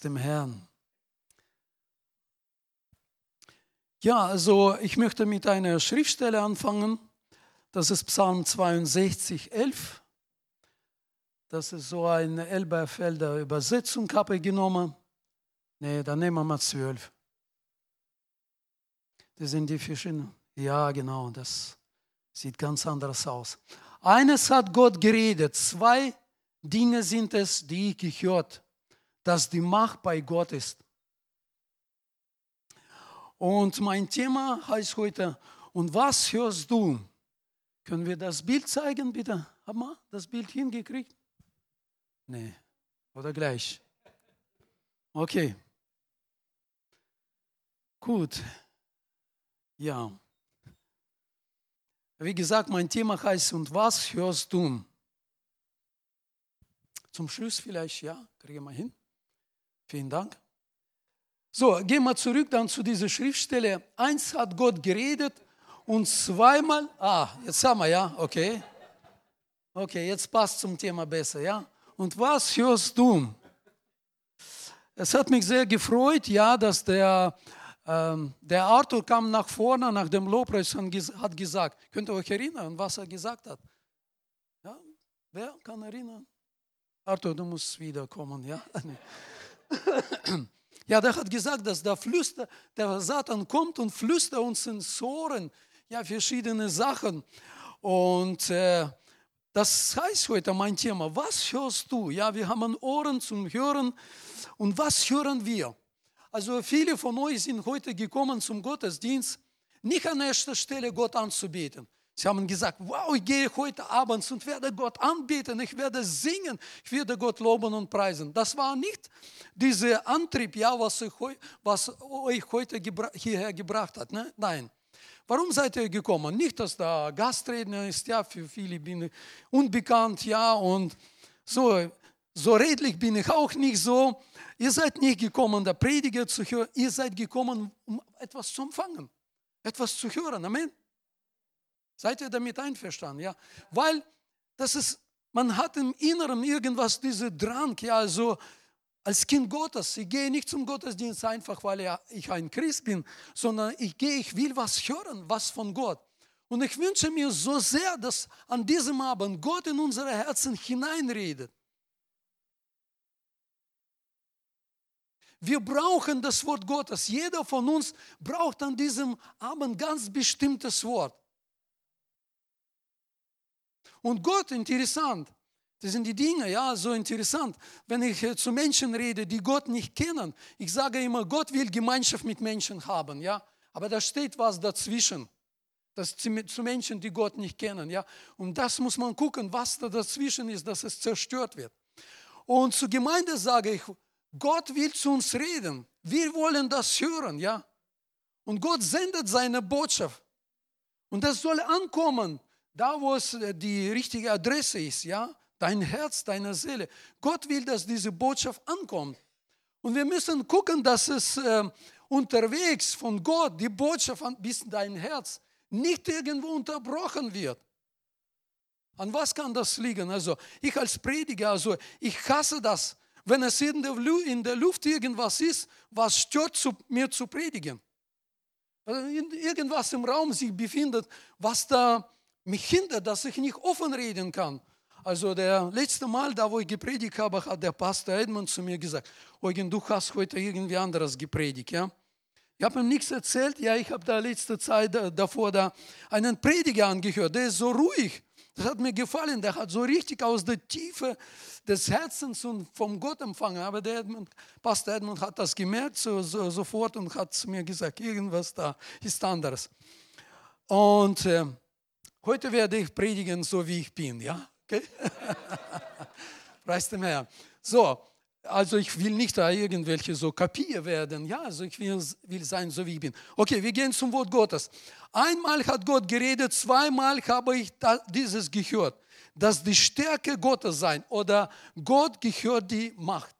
dem Herrn. Ja, also ich möchte mit einer Schriftstelle anfangen. Das ist Psalm 62, 11. Das ist so eine Elberfelder Übersetzung, habe ich genommen. Nee, dann nehmen wir mal 12. Das sind die verschiedenen. Ja, genau, das sieht ganz anders aus. Eines hat Gott geredet, zwei Dinge sind es, die ich gehört dass die Macht bei Gott ist. Und mein Thema heißt heute, und was hörst du? Können wir das Bild zeigen, bitte? Haben wir das Bild hingekriegt? Nee. Oder gleich? Okay. Gut. Ja. Wie gesagt, mein Thema heißt, und was hörst du? Zum Schluss vielleicht, ja, kriegen wir hin. Vielen Dank. So, gehen wir zurück dann zu dieser Schriftstelle. Eins hat Gott geredet und zweimal, ah, jetzt haben wir, ja, okay. Okay, jetzt passt zum Thema besser, ja. Und was hörst du? Es hat mich sehr gefreut, ja, dass der, ähm, der Arthur kam nach vorne nach dem Lobpreis und hat gesagt, könnt ihr euch erinnern, was er gesagt hat? Ja, wer kann erinnern? Arthur, du musst wiederkommen, ja. Ja, der hat gesagt, dass der Flüster, der Satan kommt und flüstert uns ins Ohren, ja, verschiedene Sachen. Und äh, das heißt heute mein Thema, was hörst du? Ja, wir haben Ohren zum Hören und was hören wir? Also viele von euch sind heute gekommen zum Gottesdienst, nicht an erster Stelle Gott anzubeten, Sie haben gesagt, wow, ich gehe heute Abend und werde Gott anbeten, ich werde singen, ich werde Gott loben und preisen. Das war nicht dieser Antrieb, ja, was, ich, was euch heute gebra hierher gebracht hat. Ne? Nein. Warum seid ihr gekommen? Nicht, dass da Gastredner ist, ja, für viele bin ich unbekannt, ja, und so, so redlich bin ich auch nicht so. Ihr seid nicht gekommen, der Prediger zu hören, ihr seid gekommen, um etwas zu empfangen, etwas zu hören. Amen. Seid ihr damit einverstanden? Ja, weil das ist, man hat im Inneren irgendwas, diese Drang, ja, also als Kind Gottes, ich gehe nicht zum Gottesdienst einfach, weil ich ein Christ bin, sondern ich gehe, ich will was hören, was von Gott. Und ich wünsche mir so sehr, dass an diesem Abend Gott in unsere Herzen hineinredet. Wir brauchen das Wort Gottes. Jeder von uns braucht an diesem Abend ganz bestimmtes Wort. Und Gott, interessant, das sind die Dinge, ja, so interessant. Wenn ich äh, zu Menschen rede, die Gott nicht kennen, ich sage immer, Gott will Gemeinschaft mit Menschen haben, ja. Aber da steht was dazwischen. Das zu Menschen, die Gott nicht kennen, ja. Und das muss man gucken, was da dazwischen ist, dass es zerstört wird. Und zur Gemeinde sage ich, Gott will zu uns reden. Wir wollen das hören, ja. Und Gott sendet seine Botschaft. Und das soll ankommen da wo es äh, die richtige Adresse ist, ja, dein Herz, deine Seele. Gott will, dass diese Botschaft ankommt. Und wir müssen gucken, dass es äh, unterwegs von Gott, die Botschaft bis dein Herz, nicht irgendwo unterbrochen wird. An was kann das liegen? Also ich als Prediger, also ich hasse das, wenn es in der, in der Luft irgendwas ist, was stört, zu, mir zu predigen. Also irgendwas im Raum sich befindet, was da mich hindert, dass ich nicht offen reden kann. Also der letzte Mal, da wo ich gepredigt habe, hat der Pastor Edmund zu mir gesagt, Eugen, du hast heute irgendwie anderes gepredigt, ja? Ich habe ihm nichts erzählt, ja, ich habe da letzte Zeit davor da einen Prediger angehört, der ist so ruhig. Das hat mir gefallen, der hat so richtig aus der Tiefe des Herzens und vom Gott empfangen. Aber der Edmund, Pastor Edmund hat das gemerkt so, so, sofort und hat zu mir gesagt, irgendwas da ist anders. Und äh, Heute werde ich predigen, so wie ich bin, ja? Okay? Preis dem Herrn. So, also ich will nicht da irgendwelche so Kapier werden, ja, also ich will, will sein, so wie ich bin. Okay, wir gehen zum Wort Gottes. Einmal hat Gott geredet, zweimal habe ich dieses gehört, dass die Stärke Gottes sein oder Gott gehört die Macht.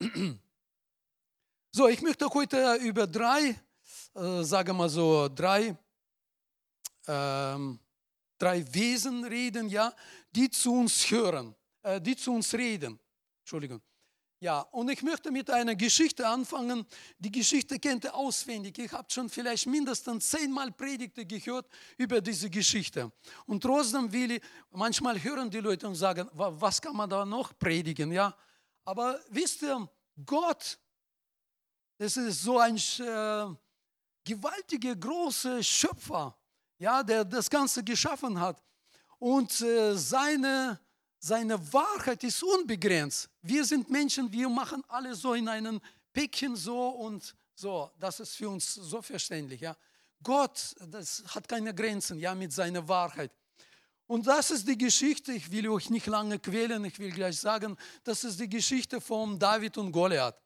So, ich möchte heute über drei, äh, sagen wir so, drei ähm, drei Wesen reden, ja, die zu uns hören, äh, die zu uns reden. Entschuldigung. Ja, und ich möchte mit einer Geschichte anfangen. Die Geschichte kennt ihr auswendig. Ich habe schon vielleicht mindestens zehnmal Predigte gehört über diese Geschichte. Und trotzdem will ich, manchmal hören die Leute und sagen, was kann man da noch predigen? Ja, aber wisst ihr, Gott, das ist so ein äh, gewaltiger, großer Schöpfer, ja, der das Ganze geschaffen hat. Und äh, seine seine Wahrheit ist unbegrenzt. Wir sind Menschen, wir machen alles so in einem Päckchen so und so. Das ist für uns so verständlich. Ja? Gott, das hat keine Grenzen, ja, mit seiner Wahrheit. Und das ist die Geschichte, ich will euch nicht lange quälen, ich will gleich sagen, das ist die Geschichte von David und Goliath.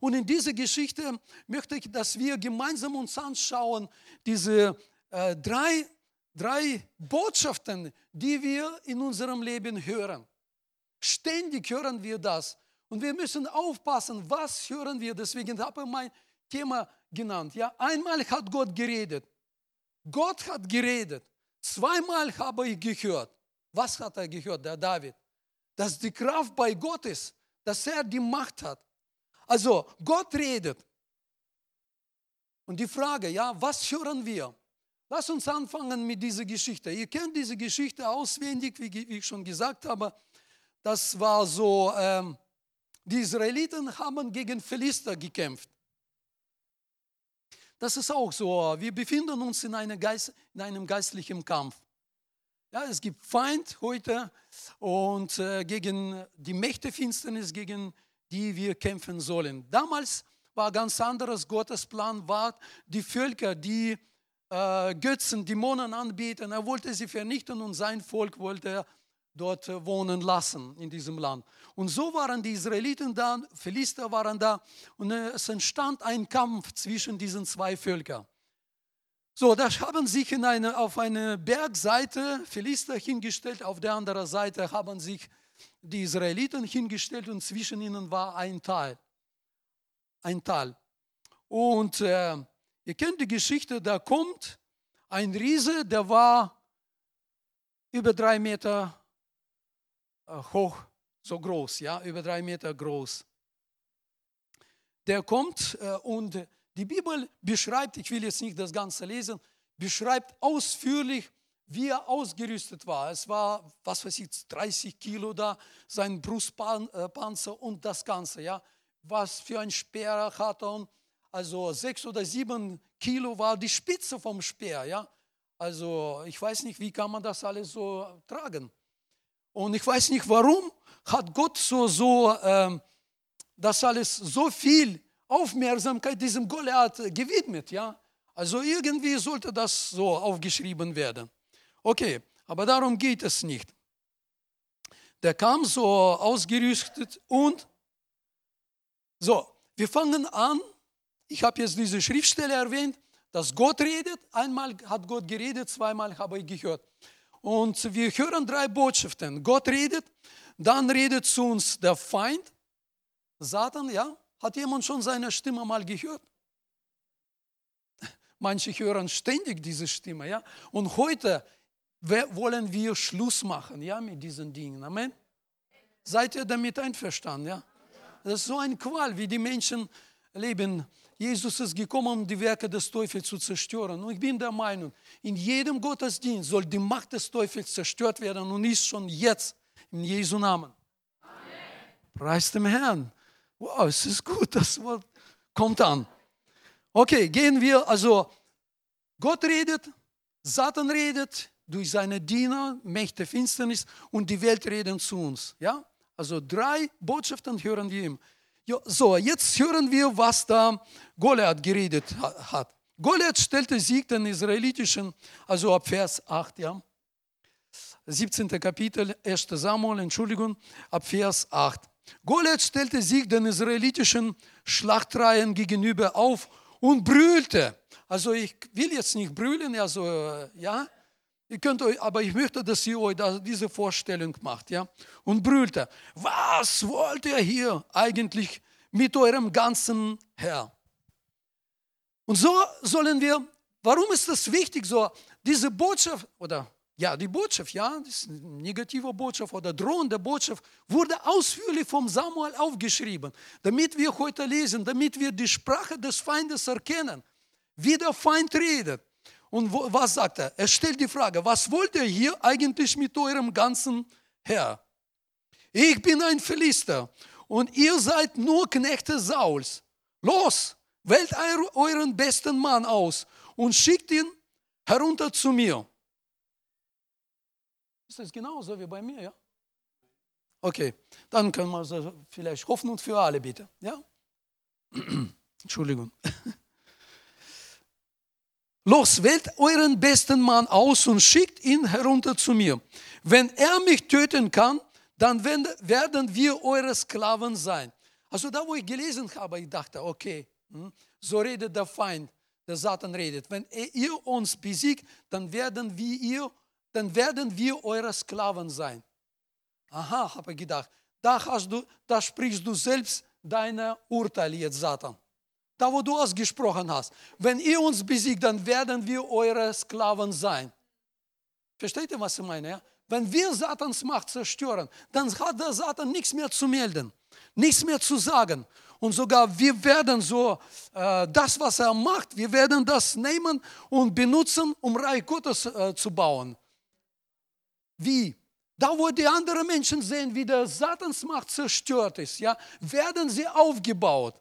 Und in dieser Geschichte möchte ich, dass wir gemeinsam uns anschauen, diese äh, drei drei Botschaften, die wir in unserem Leben hören. Ständig hören wir das. Und wir müssen aufpassen, was hören wir. Deswegen habe ich mein Thema genannt. Ja, einmal hat Gott geredet. Gott hat geredet. Zweimal habe ich gehört. Was hat er gehört, der David? Dass die Kraft bei Gott ist, dass er die Macht hat. Also Gott redet. Und die Frage, ja, was hören wir? Lass uns anfangen mit dieser Geschichte. Ihr kennt diese Geschichte auswendig, wie ich schon gesagt habe. Das war so, ähm, die Israeliten haben gegen Philister gekämpft. Das ist auch so. Wir befinden uns in, Geist, in einem geistlichen Kampf. Ja, es gibt Feind heute und äh, gegen die Mächte Finsternis, gegen die wir kämpfen sollen. Damals war ganz anderes. Gottes Plan war, die Völker, die äh, Götzen, Dämonen anbieten. Er wollte sie vernichten und sein Volk wollte er dort wohnen lassen in diesem Land. Und so waren die Israeliten da, Philister waren da und es entstand ein Kampf zwischen diesen zwei Völkern. So, da haben sich in eine, auf eine Bergseite Philister hingestellt, auf der anderen Seite haben sich die Israeliten hingestellt und zwischen ihnen war ein Tal. Ein Tal. Und äh, Ihr kennt die Geschichte, da kommt ein Riese, der war über drei Meter äh, hoch, so groß, ja, über drei Meter groß. Der kommt äh, und die Bibel beschreibt, ich will jetzt nicht das Ganze lesen, beschreibt ausführlich, wie er ausgerüstet war. Es war, was weiß ich, 30 Kilo da, sein Brustpanzer und das Ganze, ja. Was für ein Speer hat er also sechs oder sieben Kilo war die Spitze vom Speer. Ja? Also ich weiß nicht, wie kann man das alles so tragen. Und ich weiß nicht, warum hat Gott so, so ähm, das alles so viel Aufmerksamkeit diesem Goliath gewidmet. Ja? Also irgendwie sollte das so aufgeschrieben werden. Okay, aber darum geht es nicht. Der kam so ausgerüstet und so, wir fangen an ich habe jetzt diese Schriftstelle erwähnt, dass Gott redet. Einmal hat Gott geredet, zweimal habe ich gehört. Und wir hören drei Botschaften. Gott redet, dann redet zu uns der Feind, Satan, ja. Hat jemand schon seine Stimme mal gehört? Manche hören ständig diese Stimme, ja. Und heute wollen wir Schluss machen, ja, mit diesen Dingen. Amen. Seid ihr damit einverstanden, ja? Das ist so ein Qual, wie die Menschen leben Jesus ist gekommen, um die Werke des Teufels zu zerstören. Und ich bin der Meinung, in jedem Gottesdienst soll die Macht des Teufels zerstört werden und ist schon jetzt in Jesu Namen. Amen. Preis dem Herrn. Wow, es ist gut, das Wort kommt an. Okay, gehen wir. Also, Gott redet, Satan redet durch seine Diener, Mächte Finsternis und die Welt reden zu uns. Ja? Also drei Botschaften hören wir ihm. Ja, so, jetzt hören wir, was da Goliath geredet hat. Goliath stellte Sieg den israelitischen, also ab Vers 8, ja. 17. Kapitel, 1. Samuel, Entschuldigung, ab Vers 8. Goliath stellte sich den israelitischen Schlachtreihen gegenüber auf und brüllte. Also ich will jetzt nicht brüllen, also ja, Ihr könnt euch, aber ich möchte, dass ihr euch diese Vorstellung macht, ja. Und brüllte, was wollt ihr hier eigentlich mit eurem ganzen Herr? Und so sollen wir, warum ist das wichtig, so diese Botschaft, oder Ja, die Botschaft, ja, das ist eine negative Botschaft oder drohende Botschaft, wurde ausführlich vom Samuel aufgeschrieben, damit wir heute lesen, damit wir die Sprache des Feindes erkennen, wie der Feind redet. Und wo, was sagt er? Er stellt die Frage, was wollt ihr hier eigentlich mit eurem ganzen Herr? Ich bin ein Philister und ihr seid nur Knechte Sauls. Los, wählt euren besten Mann aus und schickt ihn herunter zu mir. Ist das genauso wie bei mir, ja? Okay, dann können wir vielleicht Hoffnung für alle bitte, ja? Entschuldigung. Los, wählt euren besten Mann aus und schickt ihn herunter zu mir. Wenn er mich töten kann, dann werden wir eure Sklaven sein. Also da, wo ich gelesen habe, ich dachte, okay, hm, so redet der Feind, der Satan redet. Wenn ihr uns besiegt, dann werden wir ihr dann werden wir eure Sklaven sein. Aha, habe ich gedacht, da, hast du, da sprichst du selbst deine Urteil jetzt, Satan. Da, wo du ausgesprochen hast. Wenn ihr uns besiegt, dann werden wir eure Sklaven sein. Versteht ihr, was ich meine? Ja? Wenn wir Satans Macht zerstören, dann hat der Satan nichts mehr zu melden, nichts mehr zu sagen. Und sogar wir werden so äh, das, was er macht, wir werden das nehmen und benutzen, um Reich Gottes äh, zu bauen. Wie? Da, wo die anderen Menschen sehen, wie der Satansmacht zerstört ist, ja, werden sie aufgebaut.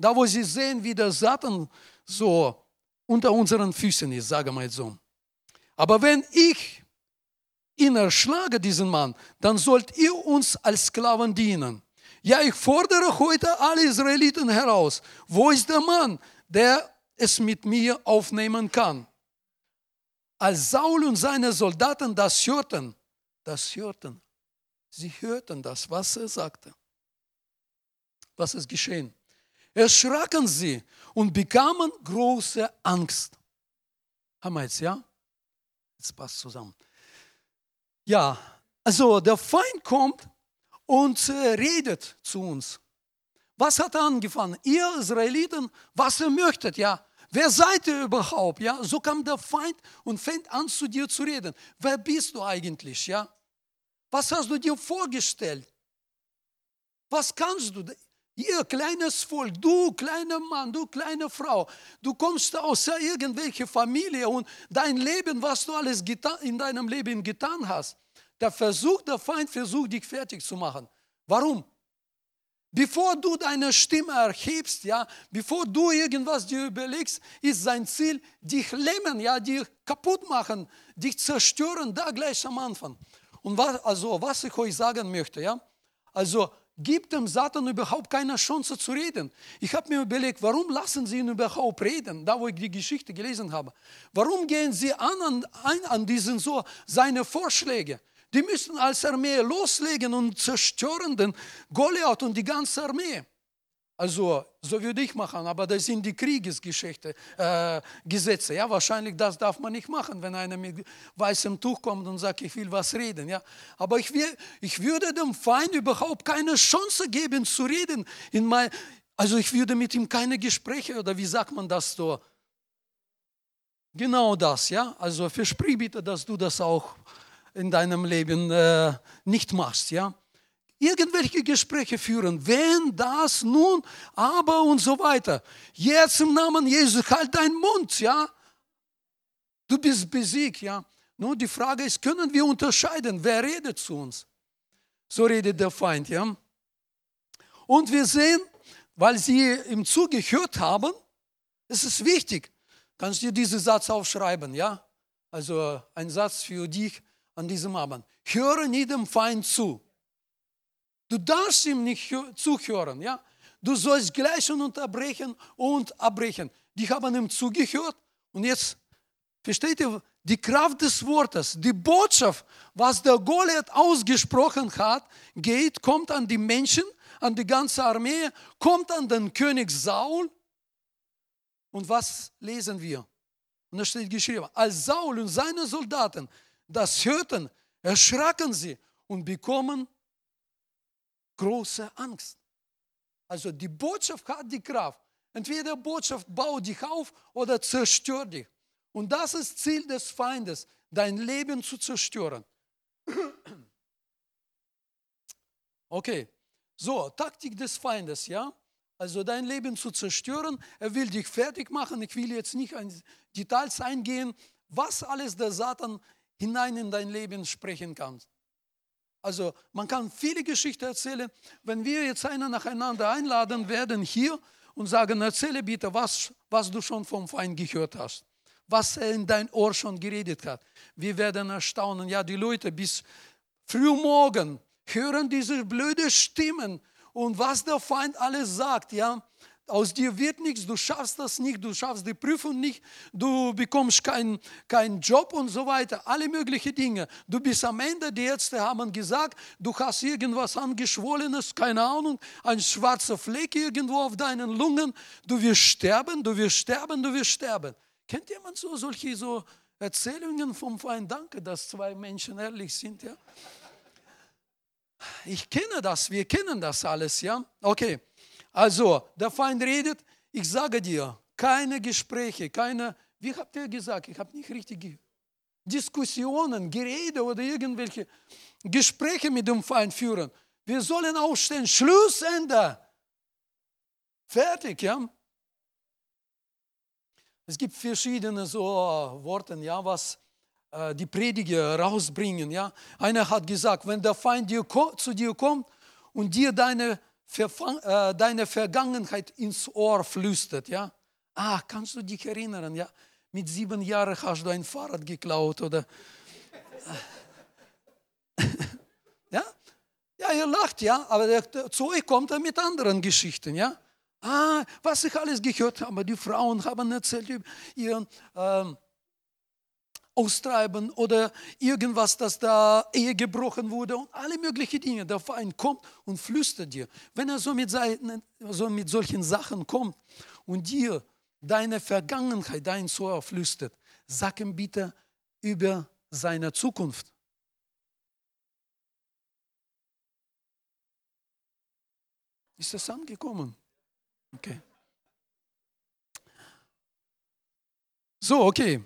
Da, wo sie sehen, wie der Satan so unter unseren Füßen ist, sage mal so. Aber wenn ich ihn erschlage, diesen Mann, dann sollt ihr uns als Sklaven dienen. Ja, ich fordere heute alle Israeliten heraus. Wo ist der Mann, der es mit mir aufnehmen kann? Als Saul und seine Soldaten das hörten, das hörten, sie hörten das, was er sagte. Was ist geschehen? Erschraken sie und bekamen große Angst. Haben wir jetzt, ja? Jetzt passt zusammen. Ja, also der Feind kommt und redet zu uns. Was hat er angefangen? Ihr Israeliten, was ihr möchtet, ja, Wer seid ihr überhaupt? Ja, so kam der Feind und fängt an zu dir zu reden. Wer bist du eigentlich? Ja, was hast du dir vorgestellt? Was kannst du? Ihr kleines Volk, du kleiner Mann, du kleine Frau, du kommst aus irgendwelcher Familie und dein Leben, was du alles in deinem Leben getan hast, der Versuch, der Feind versucht, dich fertig zu machen. Warum? Bevor du deine Stimme erhebst, ja, bevor du irgendwas dir überlegst, ist sein Ziel, dich lähmen, ja, dich kaputt machen, dich zerstören, da gleich am Anfang. Und was, also, was ich euch sagen möchte, ja, also gibt dem Satan überhaupt keine Chance zu reden. Ich habe mir überlegt, warum lassen sie ihn überhaupt reden, da wo ich die Geschichte gelesen habe. Warum gehen sie an, an, an diesen so seine Vorschläge? Die müssen als Armee loslegen und zerstören den Goliath und die ganze Armee. Also, so würde ich machen, aber das sind die Kriegesgeschichte, äh, Gesetze. Ja, wahrscheinlich das darf man nicht machen, wenn einer mit weißem Tuch kommt und sagt, ich will was reden. Ja, aber ich, will, ich würde dem Feind überhaupt keine Chance geben zu reden. In mein, also ich würde mit ihm keine Gespräche oder wie sagt man das so? Genau das, ja. Also versprich bitte, dass du das auch in deinem Leben äh, nicht machst, ja. Irgendwelche Gespräche führen, wenn das nun, aber und so weiter. Jetzt im Namen Jesus, halt deinen Mund, ja. Du bist besiegt, ja. Nun, die Frage ist, können wir unterscheiden, wer redet zu uns? So redet der Feind, ja. Und wir sehen, weil sie ihm zugehört haben, es ist wichtig, kannst du dir diesen Satz aufschreiben, ja? Also ein Satz für dich, an diesem Abend. Höre nie dem Feind zu. Du darfst ihm nicht zuhören. Ja? Du sollst gleich und unterbrechen und abbrechen. Die haben ihm zugehört und jetzt, versteht ihr, die Kraft des Wortes, die Botschaft, was der Goliath ausgesprochen hat, geht, kommt an die Menschen, an die ganze Armee, kommt an den König Saul. Und was lesen wir? Und da steht geschrieben, als Saul und seine Soldaten das hörten, erschraken sie und bekommen große Angst. Also die Botschaft hat die Kraft. Entweder Botschaft baut dich auf oder zerstört dich. Und das ist Ziel des Feindes, dein Leben zu zerstören. Okay, so, Taktik des Feindes, ja? Also dein Leben zu zerstören. Er will dich fertig machen. Ich will jetzt nicht in Details eingehen, was alles der Satan hinein in dein Leben sprechen kann. Also man kann viele Geschichten erzählen. Wenn wir jetzt einer nacheinander einladen werden hier und sagen, erzähle bitte, was, was du schon vom Feind gehört hast, was er in dein Ohr schon geredet hat. Wir werden erstaunen, ja, die Leute bis früh morgen hören diese blöde Stimmen und was der Feind alles sagt, ja. Aus dir wird nichts, du schaffst das nicht, du schaffst die Prüfung nicht, du bekommst keinen kein Job und so weiter, alle möglichen Dinge. Du bist am Ende, die Ärzte haben gesagt, du hast irgendwas angeschwollenes, keine Ahnung, ein schwarzer Fleck irgendwo auf deinen Lungen, du wirst sterben, du wirst sterben, du wirst sterben. Kennt jemand so solche so Erzählungen vom Feind? Danke, dass zwei Menschen ehrlich sind, ja. Ich kenne das, wir kennen das alles, ja. Okay. Also, der Feind redet, ich sage dir, keine Gespräche, keine, wie habt ihr gesagt, ich habe nicht richtig Diskussionen, Gerede oder irgendwelche Gespräche mit dem Feind führen. Wir sollen aufstehen, Schlussende. Fertig, ja. Es gibt verschiedene so Worte, ja, was äh, die Prediger rausbringen. Ja. Einer hat gesagt, wenn der Feind dir, zu dir kommt und dir deine äh, deine Vergangenheit ins Ohr flüstert, ja. Ah, kannst du dich erinnern, ja? Mit sieben Jahren hast du ein Fahrrad geklaut oder. ja? Ja, ihr lacht, ja, aber der, euch kommt er mit anderen Geschichten, ja. Ah, was ich alles gehört habe, die Frauen haben erzählt über ihren. Ähm, austreiben oder irgendwas, dass da Ehe gebrochen wurde und alle möglichen Dinge. Der Feind kommt und flüstert dir. Wenn er so mit, seinen, so mit solchen Sachen kommt und dir deine Vergangenheit, dein Ohr flüstert, sag ihm bitte über seine Zukunft. Ist das angekommen? Okay. So, okay.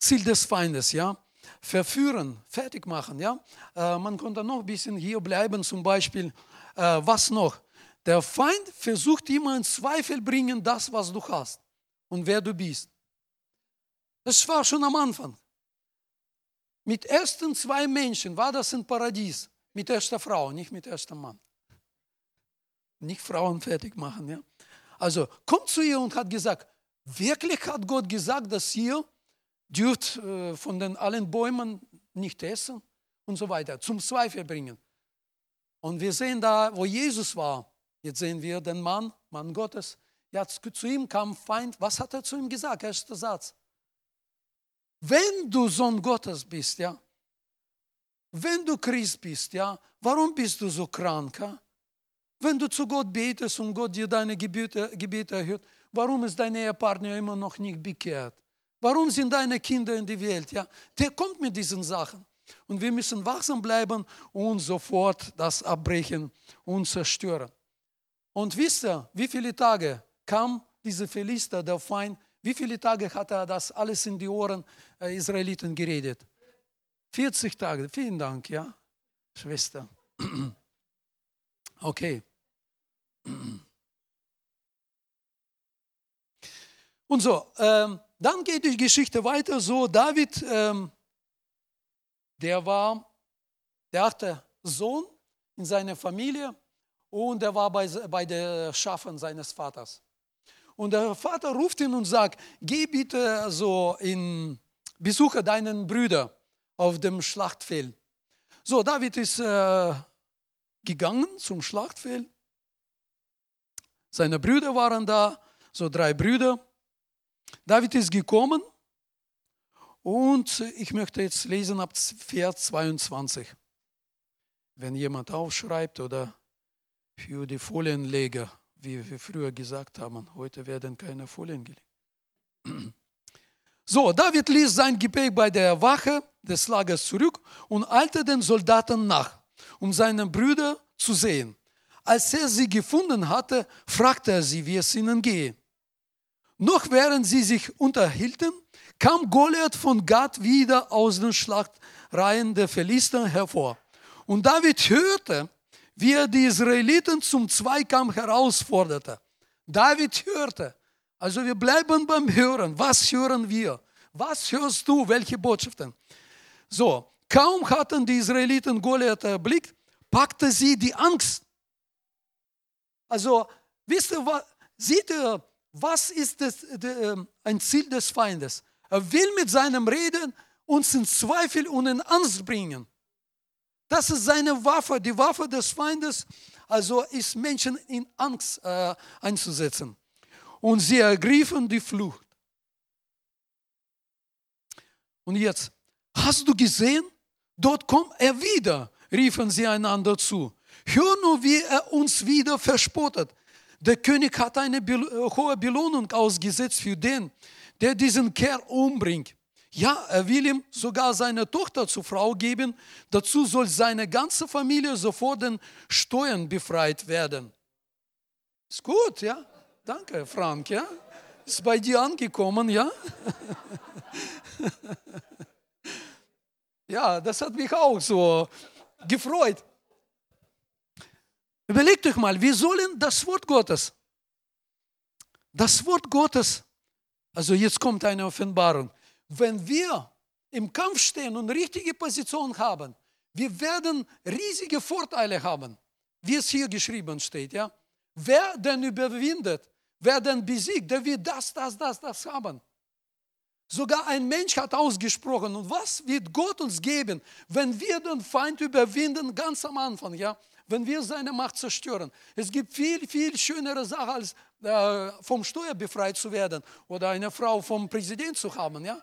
Ziel des Feindes, ja. Verführen, fertig machen, ja. Äh, man konnte noch ein bisschen hier bleiben, zum Beispiel, äh, was noch? Der Feind versucht immer in Zweifel bringen, das, was du hast und wer du bist. Das war schon am Anfang. Mit ersten zwei Menschen war das ein Paradies. Mit erster Frau, nicht mit erstem Mann. Nicht Frauen fertig machen, ja. Also kommt zu ihr und hat gesagt, wirklich hat Gott gesagt, dass ihr dürft äh, von den allen Bäumen nicht essen und so weiter, zum Zweifel bringen. Und wir sehen da, wo Jesus war, jetzt sehen wir den Mann, Mann Gottes, ja, zu ihm kam Feind, was hat er zu ihm gesagt? Erster Satz. Wenn du Sohn Gottes bist, ja, wenn du Christ bist, ja, warum bist du so krank? Ja? Wenn du zu Gott betest und Gott dir deine Gebete, Gebete erhört, warum ist dein Ehepartner immer noch nicht bekehrt? Warum sind deine Kinder in die Welt? Ja, der kommt mit diesen Sachen. Und wir müssen wachsam bleiben und sofort das abbrechen und zerstören. Und wisst ihr, wie viele Tage kam dieser Philister, der Feind, wie viele Tage hat er das alles in die Ohren äh, Israeliten geredet? 40 Tage. Vielen Dank, ja, Schwester. Okay. Und so, ähm, dann geht die Geschichte weiter so, David, ähm, der war der achte Sohn in seiner Familie und er war bei, bei den Schafen seines Vaters. Und der Vater ruft ihn und sagt, geh bitte so in, besuche deinen Brüder auf dem Schlachtfeld. So, David ist äh, gegangen zum Schlachtfeld. Seine Brüder waren da, so drei Brüder. David ist gekommen und ich möchte jetzt lesen ab Vers 22. Wenn jemand aufschreibt oder für die Folienleger, wie wir früher gesagt haben, heute werden keine Folien gelegt. So, David ließ sein Gepäck bei der Wache des Lagers zurück und eilte den Soldaten nach, um seine Brüder zu sehen. Als er sie gefunden hatte, fragte er sie, wie es ihnen gehe. Noch während sie sich unterhielten, kam Goliath von Gad wieder aus den Schlachtreihen der Philister hervor. Und David hörte, wie er die Israeliten zum Zweikampf herausforderte. David hörte. Also wir bleiben beim Hören. Was hören wir? Was hörst du? Welche Botschaften? So, kaum hatten die Israeliten Goliath erblickt, packte sie die Angst. Also, wisst ihr, was, seht ihr, was ist das, de, ähm, ein Ziel des Feindes? Er will mit seinem Reden uns in Zweifel und in Angst bringen. Das ist seine Waffe, die Waffe des Feindes, also ist Menschen in Angst äh, einzusetzen. Und sie ergriffen die Flucht. Und jetzt, hast du gesehen? Dort kommt er wieder, riefen sie einander zu. Hör nur, wie er uns wieder verspottet. Der König hat eine äh, hohe Belohnung ausgesetzt für den, der diesen Kerl umbringt. Ja, er will ihm sogar seine Tochter zur Frau geben. Dazu soll seine ganze Familie sofort den Steuern befreit werden. Ist gut, ja? Danke, Frank, ja? Ist bei dir angekommen, ja? ja, das hat mich auch so gefreut. Überlegt euch mal, wir sollen das Wort Gottes, das Wort Gottes, also jetzt kommt eine Offenbarung, wenn wir im Kampf stehen und richtige Position haben, wir werden riesige Vorteile haben, wie es hier geschrieben steht. Ja? Wer denn überwindet, wer denn besiegt, der wird das, das, das, das haben. Sogar ein Mensch hat ausgesprochen, und was wird Gott uns geben, wenn wir den Feind überwinden, ganz am Anfang, ja? Wenn wir seine Macht zerstören. Es gibt viel, viel schönere Sachen, als äh, vom Steuer befreit zu werden oder eine Frau vom Präsident zu haben. Ja?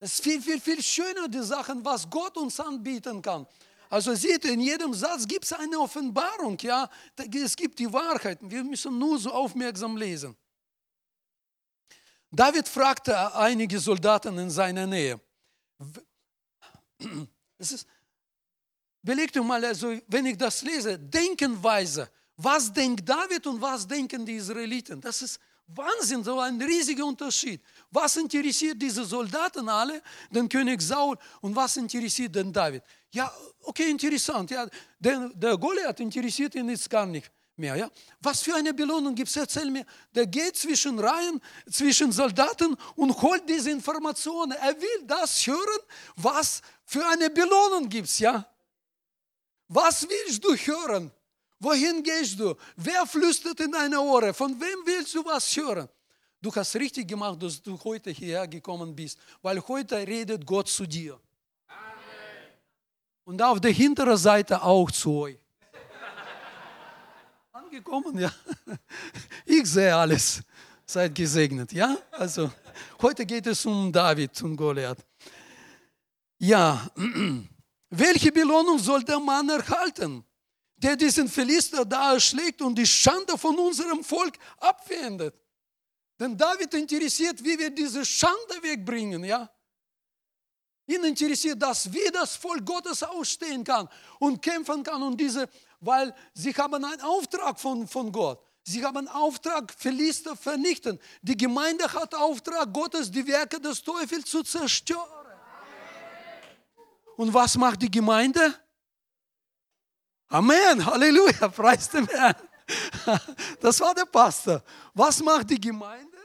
Es ist viel, viel, viel schöner, die Sachen, was Gott uns anbieten kann. Also seht ihr, in jedem Satz gibt es eine Offenbarung, ja. Es gibt die Wahrheit. Wir müssen nur so aufmerksam lesen. David fragte einige Soldaten in seiner Nähe. Es ist, belegt euch mal, also, wenn ich das lese, Denkenweise. Was denkt David und was denken die Israeliten? Das ist Wahnsinn, so ein riesiger Unterschied. Was interessiert diese Soldaten alle, den König Saul, und was interessiert den David? Ja, okay, interessant. Ja, der, der Goliath interessiert ihn jetzt gar nicht mehr. Ja? Was für eine Belohnung gibt es? Erzähl mir. Der geht zwischen Reihen, zwischen Soldaten und holt diese Informationen. Er will das hören, was für eine Belohnung gibt es. Ja? Was willst du hören? Wohin gehst du? Wer flüstert in deine Ohren? Von wem willst du was hören? Du hast richtig gemacht, dass du heute hierher gekommen bist, weil heute redet Gott zu dir. Amen. Und auf der hinteren Seite auch zu euch. Angekommen, ja. Ich sehe alles. Seid gesegnet, ja? Also, heute geht es um David und Goliath. Ja, welche Belohnung soll der Mann erhalten? der diesen Philister da erschlägt und die Schande von unserem Volk abwendet. Denn David interessiert, wie wir diese Schande wegbringen, ja. Ihn interessiert das, wie das Volk Gottes ausstehen kann und kämpfen kann und diese, weil sie haben einen Auftrag von, von Gott. Sie haben einen Auftrag, Philister vernichten. Die Gemeinde hat Auftrag Gottes, die Werke des Teufels zu zerstören. Und was macht die Gemeinde? Amen, Halleluja, preis dem Herrn. Das war der Pastor. Was macht die Gemeinde?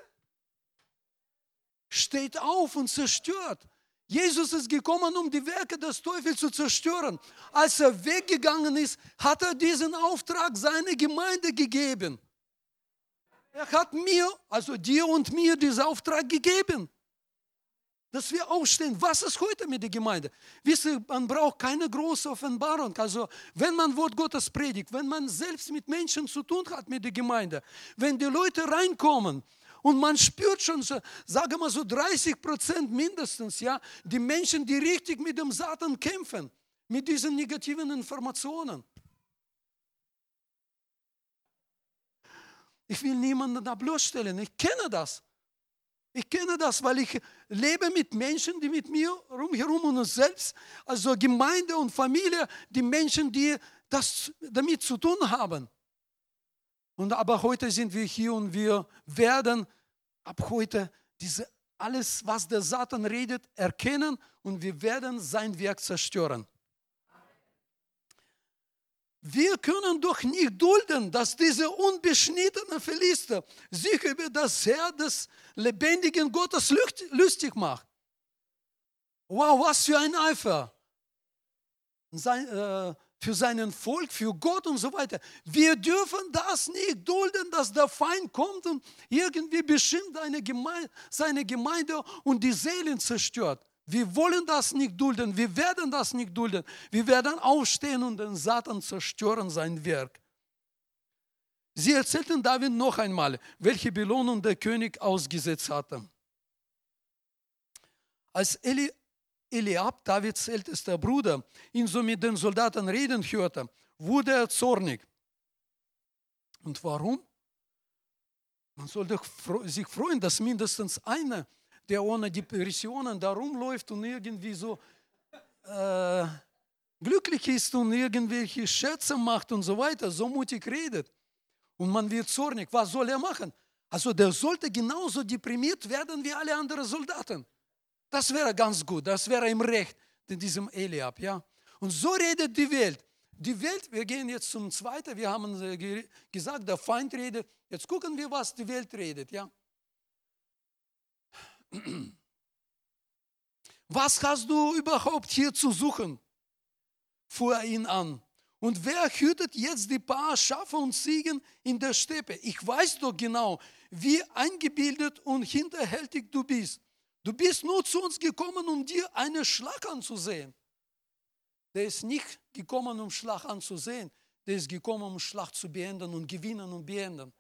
Steht auf und zerstört. Jesus ist gekommen, um die Werke des Teufels zu zerstören. Als er weggegangen ist, hat er diesen Auftrag seiner Gemeinde gegeben. Er hat mir, also dir und mir, diesen Auftrag gegeben dass wir aufstehen. Was ist heute mit der Gemeinde? Wisst ihr, man braucht keine große Offenbarung. Also, wenn man Wort Gottes predigt, wenn man selbst mit Menschen zu tun hat mit der Gemeinde, wenn die Leute reinkommen und man spürt schon, so, sagen wir so 30 Prozent mindestens, ja, die Menschen, die richtig mit dem Satan kämpfen, mit diesen negativen Informationen. Ich will niemanden da bloßstellen, ich kenne das. Ich kenne das, weil ich lebe mit Menschen, die mit mir rumherum und uns selbst, also Gemeinde und Familie, die Menschen, die das damit zu tun haben. Und aber heute sind wir hier und wir werden ab heute diese alles, was der Satan redet, erkennen und wir werden sein Werk zerstören. Wir können doch nicht dulden, dass diese unbeschnittene Philister sich über das Herr des lebendigen Gottes lustig macht. Wow, was für ein Eifer. Sein, äh, für seinen Volk, für Gott und so weiter. Wir dürfen das nicht dulden, dass der Feind kommt und irgendwie bestimmt Gemeinde, seine Gemeinde und die Seelen zerstört. Wir wollen das nicht dulden, wir werden das nicht dulden. Wir werden aufstehen und den Satan zerstören, sein Werk. Sie erzählten David noch einmal, welche Belohnung der König ausgesetzt hatte. Als Eli Eliab, Davids ältester Bruder, ihn so mit den Soldaten reden hörte, wurde er zornig. Und warum? Man sollte sich freuen, dass mindestens einer, der ohne Depressionen da rumläuft und irgendwie so äh, glücklich ist und irgendwelche Schätze macht und so weiter, so mutig redet. Und man wird zornig. Was soll er machen? Also der sollte genauso deprimiert werden wie alle anderen Soldaten. Das wäre ganz gut, das wäre im Recht in diesem Eliab. Ja? Und so redet die Welt. Die Welt, wir gehen jetzt zum Zweiten, wir haben gesagt, der Feind redet. Jetzt gucken wir, was die Welt redet. Ja? Was hast du überhaupt hier zu suchen? fuhr er ihn an. Und wer hütet jetzt die paar Schafe und Ziegen in der Steppe? Ich weiß doch genau, wie eingebildet und hinterhältig du bist. Du bist nur zu uns gekommen, um dir einen Schlag anzusehen. Der ist nicht gekommen, um Schlag anzusehen. Der ist gekommen, um Schlag zu beenden und gewinnen und beenden.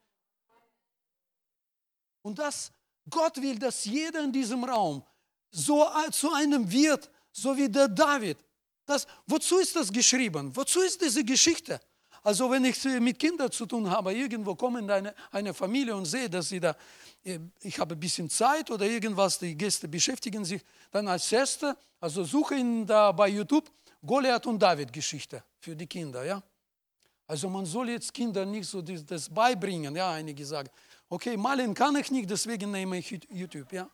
Und das, Gott will, dass jeder in diesem Raum so zu einem wird, so wie der David. Das, wozu ist das geschrieben? Wozu ist diese Geschichte? Also wenn ich mit Kindern zu tun habe, irgendwo kommt eine, eine Familie und sehe, dass sie da äh, ich habe ein bisschen Zeit oder irgendwas, die Gäste beschäftigen sich. Dann als Erste, also suche ihn da bei YouTube, Goliath und David Geschichte für die Kinder. Ja? Also man soll jetzt Kindern nicht so das, beibringen. Ja, einige sagen, okay, malen kann ich nicht, deswegen nehme ich YouTube. Ja?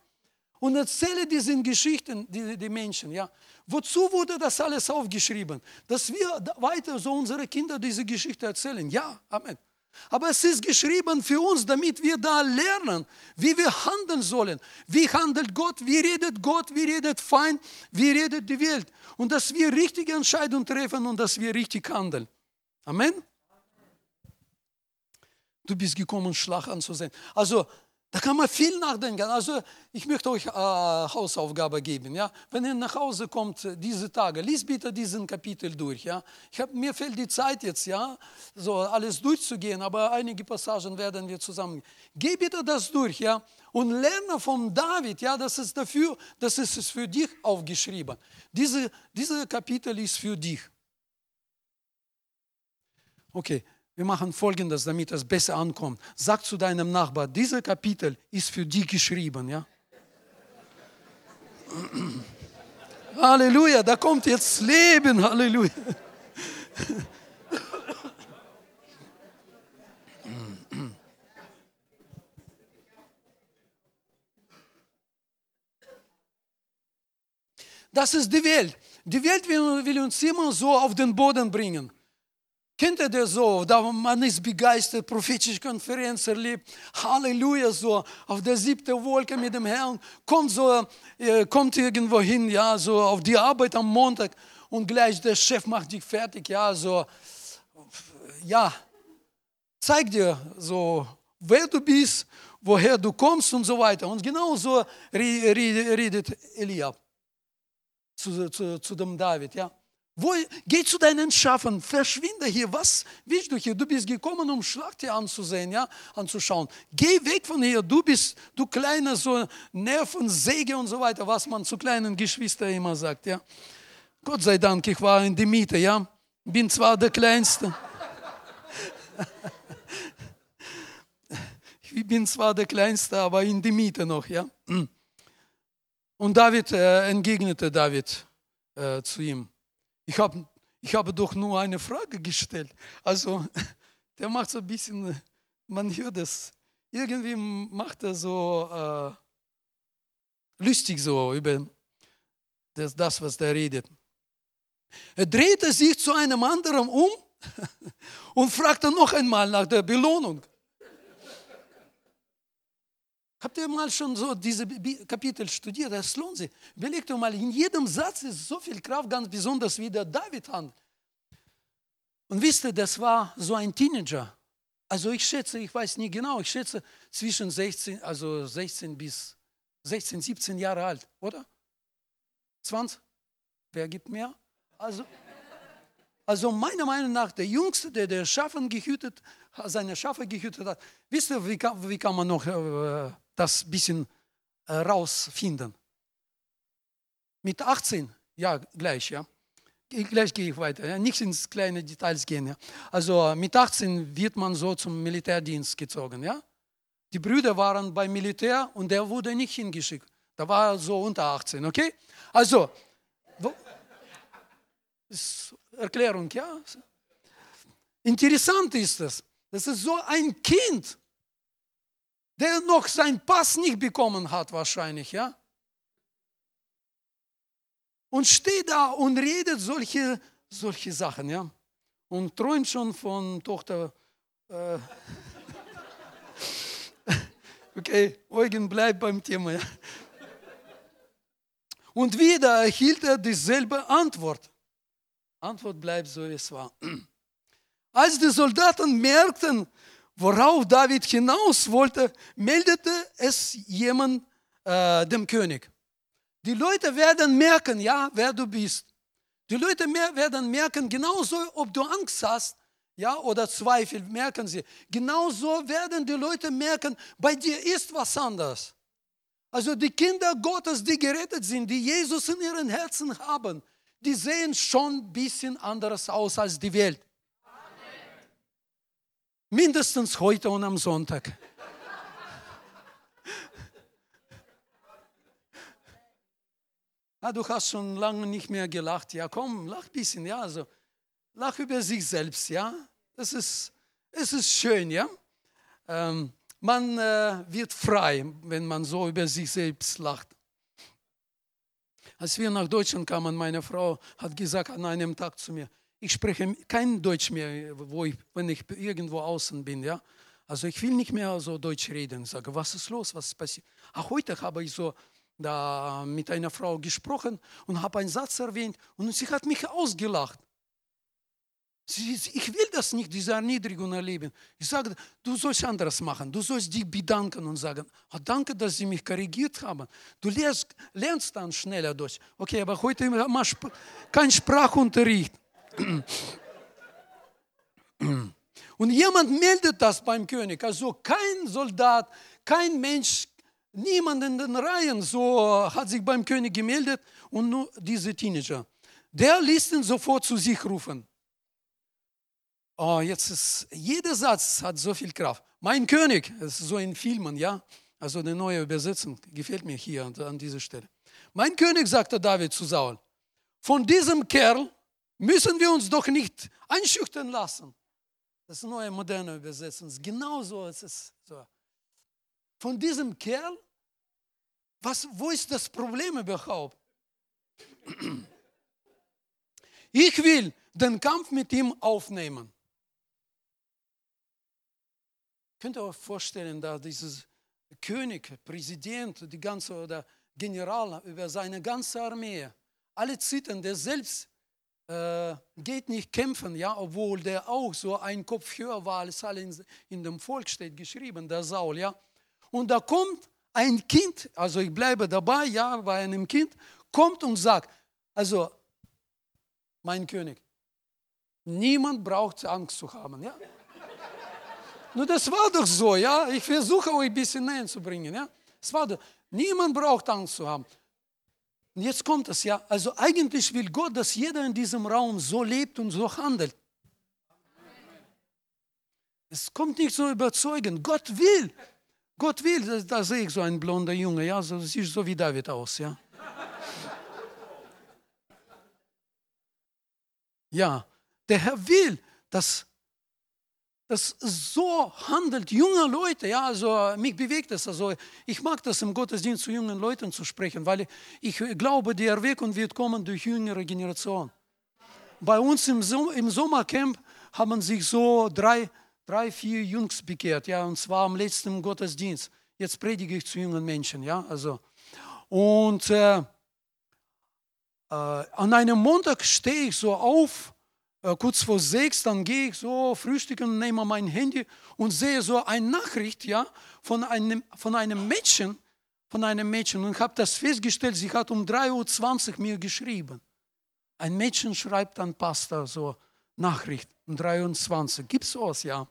Und erzähle diesen Geschichten, die, die Menschen. Ja? Wozu wurde das alles aufgeschrieben? Dass wir weiter so unsere Kinder diese Geschichte erzählen. Ja, Amen. Aber es ist geschrieben für uns, damit wir da lernen, wie wir handeln sollen. Wie handelt Gott, wie redet Gott, wie redet Feind, wie redet die Welt. Und dass wir richtige Entscheidungen treffen und dass wir richtig handeln. Amen. Du bist gekommen, Schlag anzusehen. Also da kann man viel nachdenken. Also ich möchte euch äh, Hausaufgabe geben. Ja? Wenn ihr nach Hause kommt äh, diese Tage, liest bitte diesen Kapitel durch. Ja? Ich hab, mir fehlt die Zeit jetzt, ja, so alles durchzugehen, aber einige Passagen werden wir zusammen. Geh bitte das durch, ja, und lerne von David. Ja, das ist dafür, das ist für dich aufgeschrieben. Diese, diese Kapitel ist für dich. Okay. Wir machen folgendes, damit es besser ankommt. Sag zu deinem Nachbar, dieses Kapitel ist für dich geschrieben. Ja? Halleluja, da kommt jetzt Leben. Halleluja. Das ist die Welt. Die Welt will, will uns immer so auf den Boden bringen. Kennt ihr das so? Da man ist begeistert, prophetische Konferenz erlebt, Halleluja, so auf der siebten Wolke mit dem Herrn, kommt so, äh, kommt irgendwo hin, ja, so auf die Arbeit am Montag und gleich der Chef macht dich fertig, ja, so, ja, zeig dir so, wer du bist, woher du kommst und so weiter. Und genau so redet Eliab zu, zu, zu dem David, ja. Wo, geh zu deinen Schafen, verschwinde hier. Was willst du hier? Du bist gekommen, um Schlacht anzusehen, ja, anzuschauen. Geh weg von hier. Du bist, du kleine so Nervensäge und so weiter, was man zu kleinen Geschwistern immer sagt, ja. Gott sei Dank, ich war in der Mitte, ja. Bin zwar der Kleinste. ich bin zwar der Kleinste, aber in der Mitte noch, ja. Und David äh, entgegnete David äh, zu ihm ich habe ich habe doch nur eine Frage gestellt. Also, der macht so ein bisschen man hört es. Irgendwie macht er so äh, lustig so über das, das, was der redet. Er drehte sich zu einem anderen um und fragte noch einmal nach der Belohnung. Habt ihr mal schon so diese Kapitel studiert? Das lohnt sich. Überlegt euch mal, in jedem Satz ist so viel Kraft, ganz besonders wie der David handelt. Und wisst ihr, das war so ein Teenager. Also ich schätze, ich weiß nicht genau, ich schätze zwischen 16, also 16 bis 16, 17 Jahre alt, oder? 20? Wer gibt mehr? Also, also meiner Meinung nach der Jüngste, der der Schafen gehütet, seine Schafe gehütet hat. Wisst ihr, wie kann, wie kann man noch äh, das ein bisschen äh, rausfinden? Mit 18, ja, gleich, ja. Gleich gehe ich weiter, ja. nicht ins kleine Details gehen. Ja. Also mit 18 wird man so zum Militärdienst gezogen. Ja. Die Brüder waren beim Militär und der wurde nicht hingeschickt. Da war er so unter 18, okay? Also, ist Erklärung, ja? Interessant ist es. Das ist so ein Kind, der noch seinen Pass nicht bekommen hat, wahrscheinlich, ja? Und steht da und redet solche, solche Sachen, ja? Und träumt schon von Tochter. Äh okay, Eugen bleibt beim Thema, ja? Und wieder erhielt er dieselbe Antwort. Antwort bleibt so, wie es war. Als die Soldaten merkten, worauf David hinaus wollte, meldete es jemand äh, dem König. Die Leute werden merken, ja, wer du bist. Die Leute mehr, werden merken, genauso, ob du Angst hast, ja, oder Zweifel, merken sie. Genauso werden die Leute merken, bei dir ist was anderes. Also die Kinder Gottes, die gerettet sind, die Jesus in ihren Herzen haben, die sehen schon ein bisschen anders aus als die Welt. Mindestens heute und am Sonntag. Ah, du hast schon lange nicht mehr gelacht. Ja, komm, lach ein bisschen. Ja, also, lach über sich selbst. Ja, das ist, es ist schön. Ja, ähm, man äh, wird frei, wenn man so über sich selbst lacht. Als wir nach Deutschland kamen, meine Frau hat gesagt an einem Tag zu mir, ich spreche kein Deutsch mehr, wo ich, wenn ich irgendwo außen bin. Ja? Also ich will nicht mehr so Deutsch reden. Sage, was ist los, was ist passiert? Auch heute habe ich so da mit einer Frau gesprochen und habe einen Satz erwähnt und sie hat mich ausgelacht. Ich will das nicht, diese Erniedrigung erleben. Ich sage, du sollst anderes machen. Du sollst dich bedanken und sagen, oh, danke, dass sie mich korrigiert haben. Du lernst, lernst dann schneller Deutsch. Okay, aber heute kein Sprachunterricht. Und jemand meldet das beim König. Also kein Soldat, kein Mensch, niemand in den Reihen so hat sich beim König gemeldet und nur diese Teenager. Der ließ ihn sofort zu sich rufen. Oh, jetzt ist, jeder Satz hat so viel Kraft. Mein König, das ist so in Filmen, ja. Also eine neue Übersetzung gefällt mir hier an dieser Stelle. Mein König, sagte David zu Saul, von diesem Kerl müssen wir uns doch nicht einschüchtern lassen. Das ist neue moderne Übersetzung. Genauso ist es so. Von diesem Kerl, was, wo ist das Problem überhaupt? Ich will den Kampf mit ihm aufnehmen. Könnt ihr euch vorstellen, da dieses König, Präsident, die ganze oder General über seine ganze Armee, alle zittern, der selbst äh, geht nicht kämpfen, ja, obwohl der auch so ein Kopf höher war als alle in, in dem Volk steht geschrieben, der Saul, ja. Und da kommt ein Kind, also ich bleibe dabei, ja, bei einem Kind, kommt und sagt, also mein König, niemand braucht Angst zu haben, ja. Nur das war doch so, ja. Ich versuche euch ein bisschen näher zu bringen, ja. Es war doch, niemand braucht Angst zu haben. Und jetzt kommt es, ja. Also eigentlich will Gott, dass jeder in diesem Raum so lebt und so handelt. Es kommt nicht so überzeugend. Gott will. Gott will, da, sehe ich so einen blonden Junge, ja, so sieht so wie David aus, ja. Ja, der Herr will, dass das so handelt, junge Leute, ja, also mich bewegt es. Also ich mag das im Gottesdienst zu jungen Leuten zu sprechen, weil ich, glaube, die Erweckung wird kommen durch jüngere Generation. Bei uns im, im Sommercamp haben sich so drei, drei, vier Jungs bekehrt, ja, und zwar am letzten Gottesdienst. Jetzt predige ich zu jungen Menschen, ja, also. Und äh, äh, an einem Montag stehe ich so auf äh, kurz vor sechs, dann gehe ich so frühstücken, nehme mein Handy und sehe so eine Nachricht ja, von, einem, von einem Mädchen, von einem Mädchen und habe das festgestellt, sie hat um 3.20 Uhr mir geschrieben. Ein Mädchen schreibt an Pastor so Nachricht um 23 Uhr. Gibt es was, ja?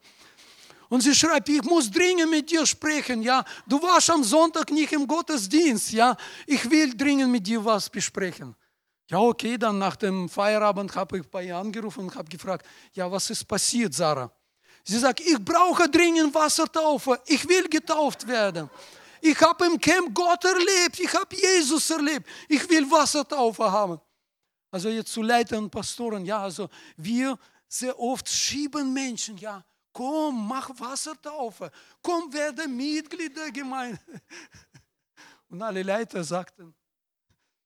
Und sie schreibt, ich muss dringend mit dir sprechen, ja. Du warst am Sonntag nicht im Gottesdienst, ja. Ich will dringend mit dir was besprechen. Ja, okay, dann nach dem Feierabend habe ich bei ihr angerufen und habe gefragt, ja, was ist passiert, Sarah? Sie sagt, ich brauche dringend Wassertaufe, ich will getauft werden. Ich habe im Camp Gott erlebt, ich habe Jesus erlebt, ich will Wassertaufe haben. Also jetzt zu Leitern und Pastoren, ja, also wir sehr oft schieben Menschen, ja, komm, mach Wassertaufe, komm, werde Mitglied der Gemeinde. Und alle Leiter sagten,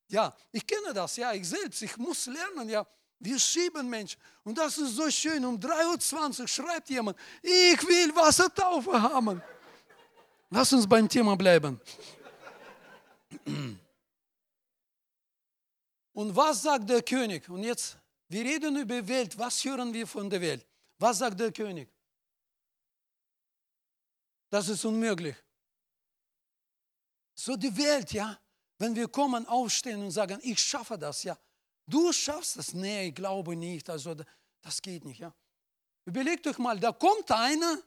ja, ich kenne das, ja, ich selbst, ich muss lernen, ja. Wir schieben Menschen. Und das ist so schön. Um 3.20 Uhr schreibt jemand, ich will Wassertaufe haben. Lass uns beim Thema bleiben. Und was sagt der König? Und jetzt, wir reden über Welt. Was hören wir von der Welt? Was sagt der König? Das ist unmöglich. So die Welt, ja. Wenn wir kommen, aufstehen und sagen, ich schaffe das, ja. Du schaffst das. Nee, ich glaube nicht. Also das geht nicht, ja. Überlegt euch mal, da kommt einer,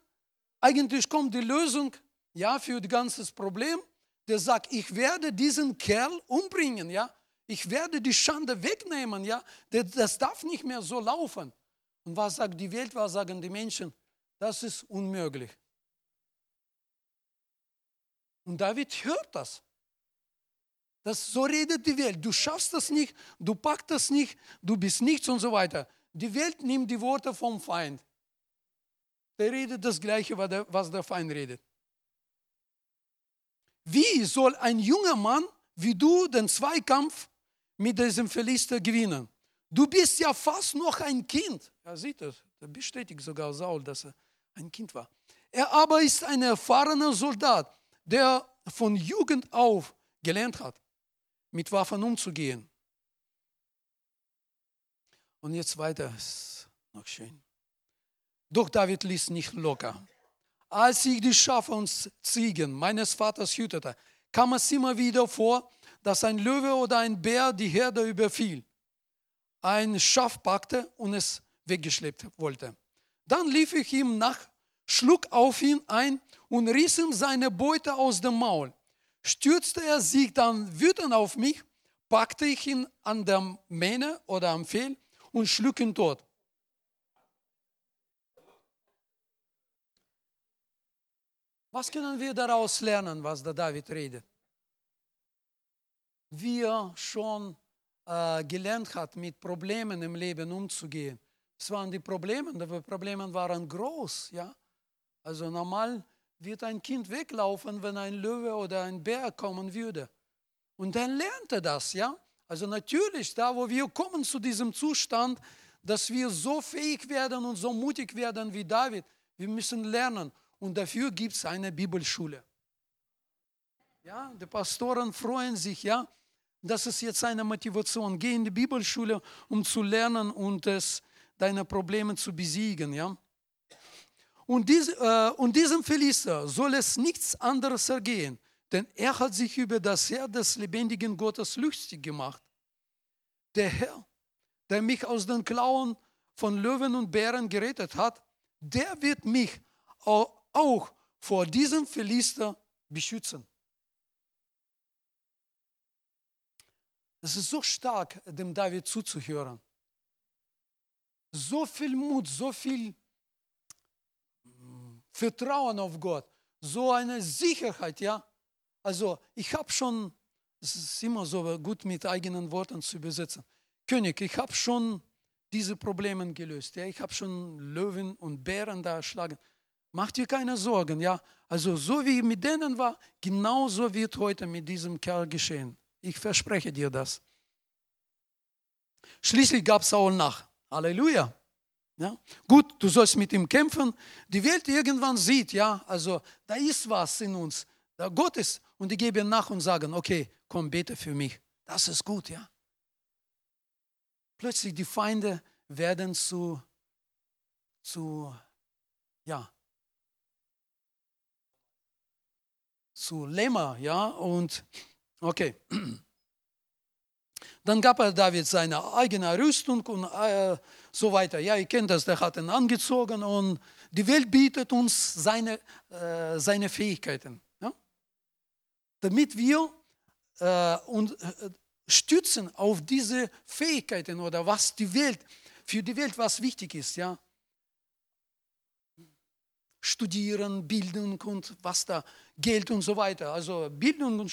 eigentlich kommt die Lösung, ja, für das ganze Problem, der sagt, ich werde diesen Kerl umbringen, ja. Ich werde die Schande wegnehmen, ja. Das darf nicht mehr so laufen. Und was sagt die Welt, was sagen die Menschen? Das ist unmöglich. Und David hört das. Das, so redet die Welt. Du schaffst das nicht, du packst das nicht, du bist nichts und so weiter. Die Welt nimmt die Worte vom Feind. Der redet das Gleiche, was der, Feind redet. Wie soll ein junger Mann wie du den Zweikampf mit diesem Philister gewinnen? Du bist ja fast noch ein Kind. Er sieht das. Er bestätigt sogar Saul, dass er ein Kind war. Er aber ist ein erfahrener Soldat, der von Jugend auf gelernt hat mit Waffen umzugehen. Und jetzt weiter, ist noch schön. Doch David ließ nicht locker. Als ich die Schafe und Ziegen meines Vaters hütete, kam es immer wieder vor, dass ein Löwe oder ein Bär die Herde überfiel, ein Schaf packte und es weggeschleppt wollte. Dann lief ich ihm nach, schlug auf ihn ein und riss ihm seine Beute aus dem Maul stürzte er sich dann wütend auf mich, packte ich ihn an der Mähne oder am Fehl und schlug ihn tot. Was können wir daraus lernen, was der David redet? Wie er schon äh, gelernt hat, mit Problemen im Leben umzugehen. Es waren die Probleme, die Probleme waren groß. Ja? Also normal wird ein Kind weglaufen, wenn ein Löwe oder ein Bär kommen würde. Und dann lernt er das, ja. Also natürlich, da wo wir kommen zu diesem Zustand, dass wir so fähig werden und so mutig werden wie David, wir müssen lernen. Und dafür gibt es eine Bibelschule. Ja, die Pastoren freuen sich, ja. Das ist jetzt eine Motivation. Geh in die Bibelschule, um zu lernen und es, deine Probleme zu besiegen, ja. Und, dies, äh, und diesem Philister soll es nichts anderes ergehen, denn er hat sich über das Herr des lebendigen Gottes lustig gemacht. Der Herr, der mich aus den Klauen von Löwen und Bären gerettet hat, der wird mich auch vor diesem Philister beschützen. Es ist so stark, dem David zuzuhören. So viel Mut, so viel Vertrauen auf Gott, so eine Sicherheit, ja. Also ich habe schon, es ist immer so gut mit eigenen Worten zu übersetzen. König, ich habe schon diese Probleme gelöst. Ja, ich habe schon Löwen und Bären da erschlagen. Macht dir keine Sorgen, ja. Also so wie mit denen war, genauso wird heute mit diesem Kerl geschehen. Ich verspreche dir das. Schließlich gab Saul nach. Halleluja. Ja? Gut, du sollst mit ihm kämpfen. Die Welt irgendwann sieht, ja, also da ist was in uns, da Gott ist. Und die geben nach und sagen, okay, komm, bete für mich. Das ist gut, ja. Plötzlich die Feinde werden zu, zu, ja, zu Lämmer, ja, und okay. Dann gab er David seine eigene Rüstung und äh, so weiter. Ja, ihr kennt das, der hat ihn angezogen und die Welt bietet uns seine, äh, seine Fähigkeiten. Ja? Damit wir äh, uns äh, stützen auf diese Fähigkeiten oder was die Welt, für die Welt was wichtig ist. Ja? Studieren, Bildung und was da, Geld und so weiter. Also Bildung und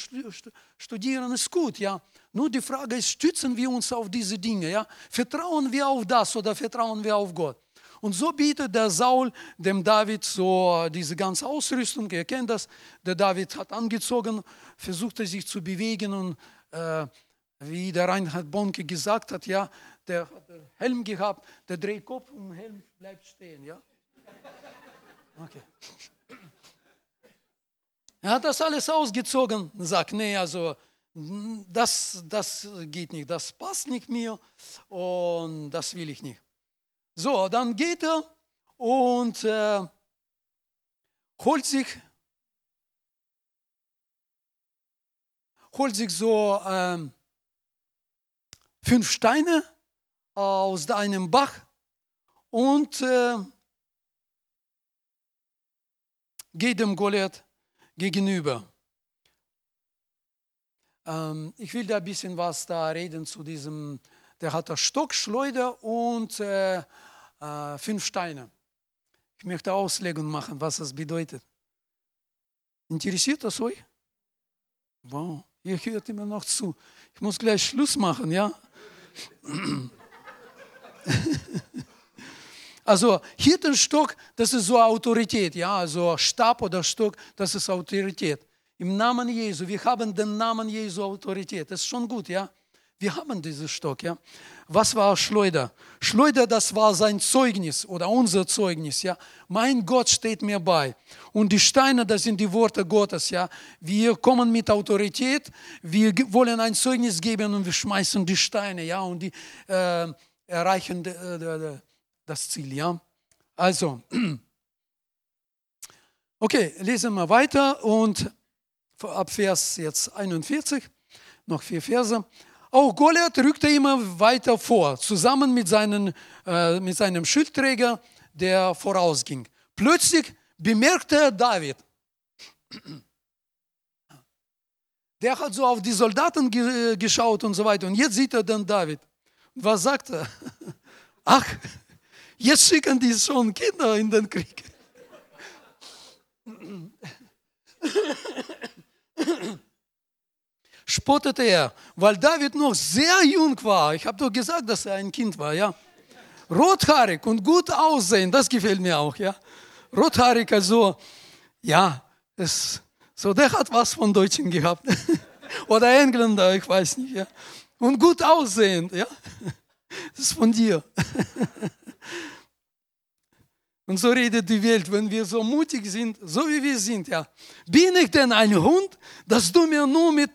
Studieren ist gut, ja. Nur die Frage ist, stützen wir uns auf diese Dinge, ja? Vertrauen wir auf das oder vertrauen wir auf Gott? Und so bietet der Saul dem David so diese ganze Ausrüstung, ihr kennt das, der David hat angezogen, versuchte sich zu bewegen und äh, wie der Reinhard Bonke gesagt hat, ja, der hat Helm gehabt, der dreht Kopf und Helm bleibt stehen, ja. Okay. Er hat das alles ausgezogen und sagt, nee, also das, das geht nicht, das passt nicht mir und das will ich nicht. So, dann geht er und äh, holt sich holt sich so äh, fünf Steine aus einem Bach und äh, geht dem Goliath gegenüber. Ähm, ich will da ein bisschen was da reden zu diesem, der hat einen Stock, Schleuder und äh, äh, fünf Steine. Ich möchte Auslegung machen, was das bedeutet. Interessiert das euch? Wow, ihr hört immer noch zu. Ich muss gleich Schluss machen, ja? Also Hirtenstock, das ist so Autorität, ja, also Stab oder Stock, das ist Autorität. Im Namen Jesu, wir haben den Namen Jesu Autorität, das ist schon gut, ja. Wir haben diesen Stock, ja. Was war Schleuder? Schleuder, das war sein Zeugnis oder unser Zeugnis, ja. Mein Gott steht mir bei. Und die Steine, das sind die Worte Gottes, ja. Wir kommen mit Autorität, wir wollen ein Zeugnis geben und wir schmeißen die Steine, ja, und die äh, erreichen äh, das Ziel, ja. Also, okay, lesen wir weiter und ab Vers jetzt 41, noch vier Verse. Auch Goliath rückte immer weiter vor, zusammen mit, seinen, äh, mit seinem Schildträger, der vorausging. Plötzlich bemerkte er David. Der hat so auf die Soldaten ge geschaut und so weiter. Und jetzt sieht er dann David. Was sagt er? Ach, Jetzt schicken die schon Kinder in den Krieg. Spottete er, weil David noch sehr jung war. Ich habe doch gesagt, dass er ein Kind war, ja. Rothaarig und gut aussehen, das gefällt mir auch, ja. Rothaarig, also, ja, es, so, der hat was von Deutschen gehabt. Oder Engländer, ich weiß nicht, ja. Und gut aussehend, ja. Das ist von dir. Und so redet die Welt, wenn wir so mutig sind, so wie wir sind, ja. Bin ich denn ein Hund, dass du mir nur mit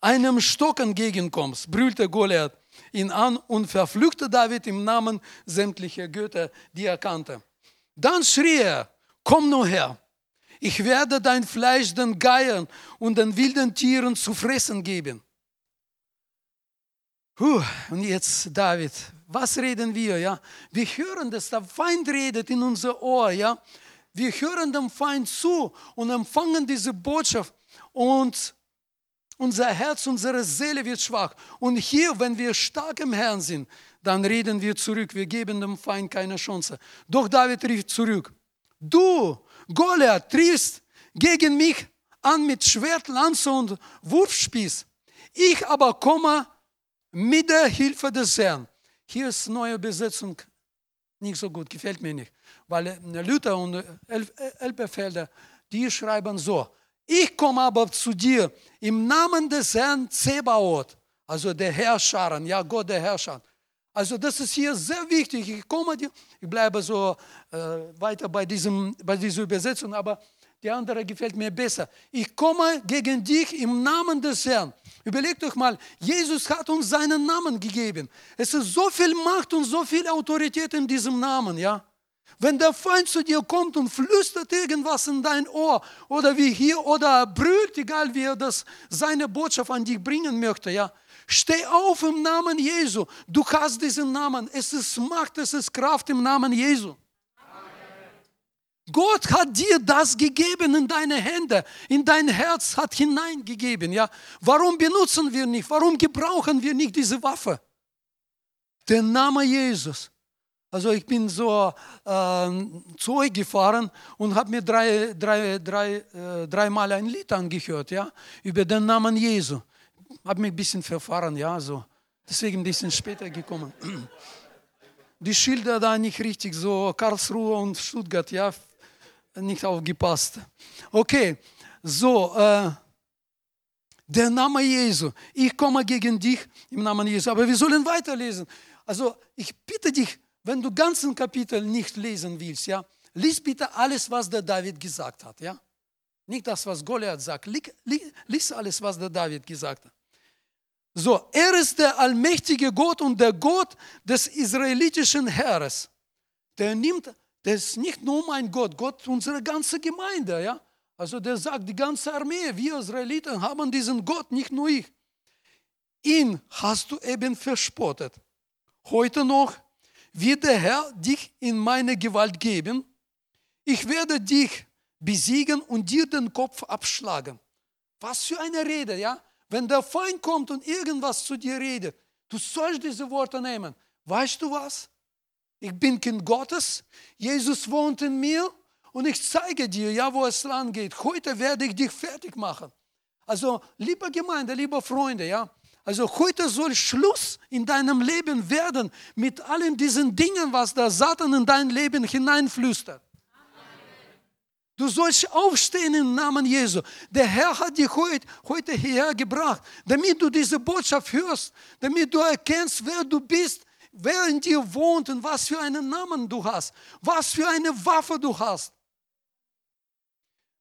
einem Stock entgegenkommst, brüllte Goliath ihn an und verfluchte David im Namen sämtlicher Götter, die er kannte. Dann schrie er, komm nur her, ich werde dein Fleisch den Geiern und den wilden Tieren zu fressen geben. Puh, und jetzt David, was reden wir? Ja? Wir hören, dass der Feind redet in unser Ohr. Ja? Wir hören dem Feind zu und empfangen diese Botschaft und unser Herz, unsere Seele wird schwach. Und hier, wenn wir stark im Herrn sind, dann reden wir zurück. Wir geben dem Feind keine Chance. Doch David rief zurück. Du, Goliath, triffst gegen mich an mit Schwert, Lanze und Wurfspieß. Ich aber komme mit der Hilfe des Herrn. Hier ist neue Besetzung nicht so gut, gefällt mir nicht. Weil äh, Luther und äh, Elberfelder, die schreiben so, ich komme aber zu dir im Namen des Herrn Zebaoth, also der Herrscher, ja Gott der Herrscher. Also das ist hier sehr wichtig. Ich komme dir, ich bleibe so äh, weiter bei, diesem, bei dieser Übersetzung, aber die andere gefällt mir besser. Ich komme gegen dich im Namen des Herrn. Überlegt euch mal, Jesus hat uns seinen Namen gegeben. Es ist so viel Macht und so viel Autorität in diesem Namen, ja. Wenn der Feind zu dir kommt und flüstert irgendwas in dein Ohr oder wie hier oder brüllt, egal wie er das seine Botschaft an dich bringen möchte, ja, steh auf im Namen Jesu. Du hast diesen Namen. Es ist Macht, es ist Kraft im Namen Jesu. Gott hat dir das gegeben in deine Hände, in dein Herz hat hineingegeben. Ja? Warum benutzen wir nicht? Warum gebrauchen wir nicht diese Waffe? Der Name Jesus. Also ich bin so äh, zu euch gefahren und habe mir drei, drei, drei, äh, dreimal ein Lied angehört, ja, über den Namen Jesu. Habe mich ein bisschen verfahren, ja, so. Deswegen ein bisschen später gekommen. Die Schilder da nicht richtig, so Karlsruhe und Stuttgart, ja, nicht aufgepasst. Okay, so, äh, der Name Jesu. Ich komme gegen dich im Namen Jesu. Aber wir sollen weiterlesen. Also ich bitte dich, wenn du ganzen Kapitel nicht lesen willst, ja, lies bitte alles, was der David gesagt hat, ja. Nicht das, was Goliath sagt. Lies alles, was der David gesagt hat. So, er ist der allmächtige Gott und der Gott des israelitischen Heeres. Der nimmt das ist nicht nur mein Gott, Gott unsere ganze Gemeinde, ja. Also der sagt, die ganze Armee, wir Israeliten haben diesen Gott, nicht nur ich. Ihn hast du eben verspottet. Heute noch wird der Herr dich in meine Gewalt geben. Ich werde dich besiegen und dir den Kopf abschlagen. Was für eine Rede, ja? Wenn der Feind kommt und irgendwas zu dir redet, du sollst diese Worte nehmen. Weißt du was? Ich bin Kind Gottes. Jesus wohnt in mir und ich zeige dir, ja, wo es lang geht. Heute werde ich dich fertig machen. Also, liebe Gemeinde, liebe Freunde, ja, also heute soll Schluss in deinem Leben werden mit allen diesen Dingen, was der Satan in dein Leben hineinflüstert. Du sollst aufstehen im Namen Jesu. Der Herr hat dich heute, heute hierher gebracht, damit du diese Botschaft hörst, damit du erkennst, wer du bist, wer in dir wohnt und was für einen Namen du hast, was für eine Waffe du hast.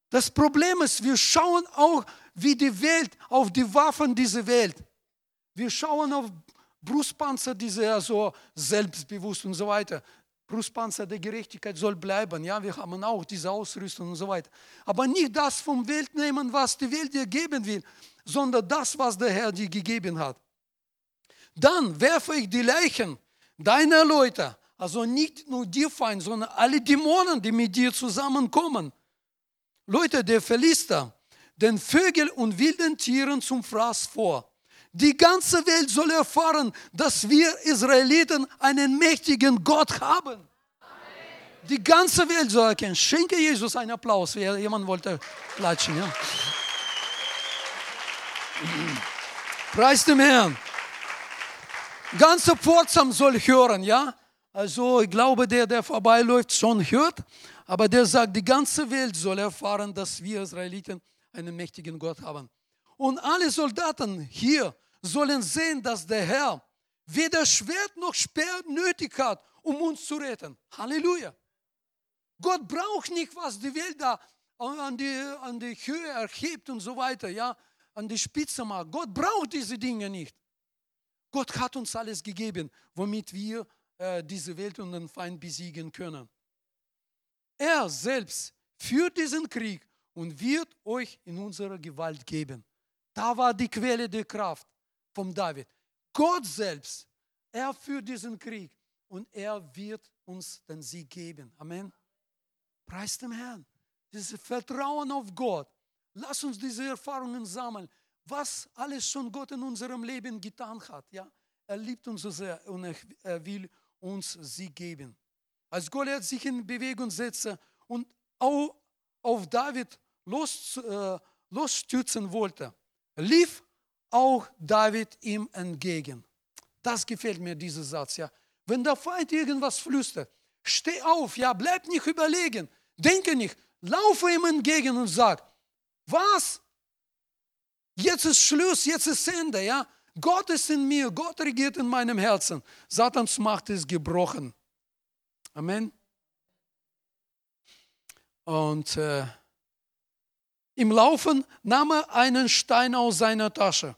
Das Problem ist, wir schauen auch wie die Welt auf die Waffen dieser Welt. Wir schauen auf Brustpanzer, diese ja so selbstbewusst und so weiter. Brustpanzer der Gerechtigkeit soll bleiben. Ja, wir haben auch diese Ausrüstung und so weiter. Aber nicht das vom Welt nehmen, was die Welt dir geben will, sondern das, was der Herr dir gegeben hat. Dann werfe ich die Leichen deiner Leute, also nicht nur dir Feind, sondern alle Dämonen, die mit dir zusammenkommen. Leute der Philister, den Vögeln und wilden Tieren zum Fraß vor. Die ganze Welt soll erfahren, dass wir Israeliten einen mächtigen Gott haben. Die ganze Welt soll erkennen. Schenke Jesus einen Applaus. Jemand wollte klatschen. Ja. Preis dem Herrn ganze Pforzheim soll hören, ja? Also ich glaube, der, der vorbeiläuft, schon hört, aber der sagt, die ganze Welt soll erfahren, dass wir Israeliten einen mächtigen Gott haben. Und alle Soldaten hier sollen sehen, dass der Herr weder Schwert noch Speer nötig hat, um uns zu retten. Halleluja. Gott braucht nicht, was die Welt da an die, an die Höhe erhebt und so weiter, ja, an die Spitze macht. Gott braucht diese Dinge nicht. Gott hat uns alles gegeben, womit wir äh, diese Welt und den Feind besiegen können. Er selbst führt diesen Krieg und wird euch in unsere Gewalt geben. Da war die Quelle der Kraft vom David. Gott selbst, er führt diesen Krieg und er wird uns den Sieg geben. Amen. Preis dem Herrn. Dieses Vertrauen auf Gott. Lass uns diese Erfahrungen sammeln was alles schon Gott in unserem Leben getan hat. Ja? Er liebt uns so sehr und er will uns sie geben. Als Goliath sich in Bewegung setzte und auch auf David los, äh, losstürzen wollte, lief auch David ihm entgegen. Das gefällt mir, dieser Satz, ja. Wenn der Feind irgendwas flüstert, steh auf, ja, bleib nicht überlegen, denke nicht, laufe ihm entgegen und sag, was? Jetzt ist Schluss, jetzt ist Ende, ja. Gott ist in mir, Gott regiert in meinem Herzen. Satans Macht ist gebrochen. Amen. Und äh, im Laufen nahm er einen Stein aus seiner Tasche.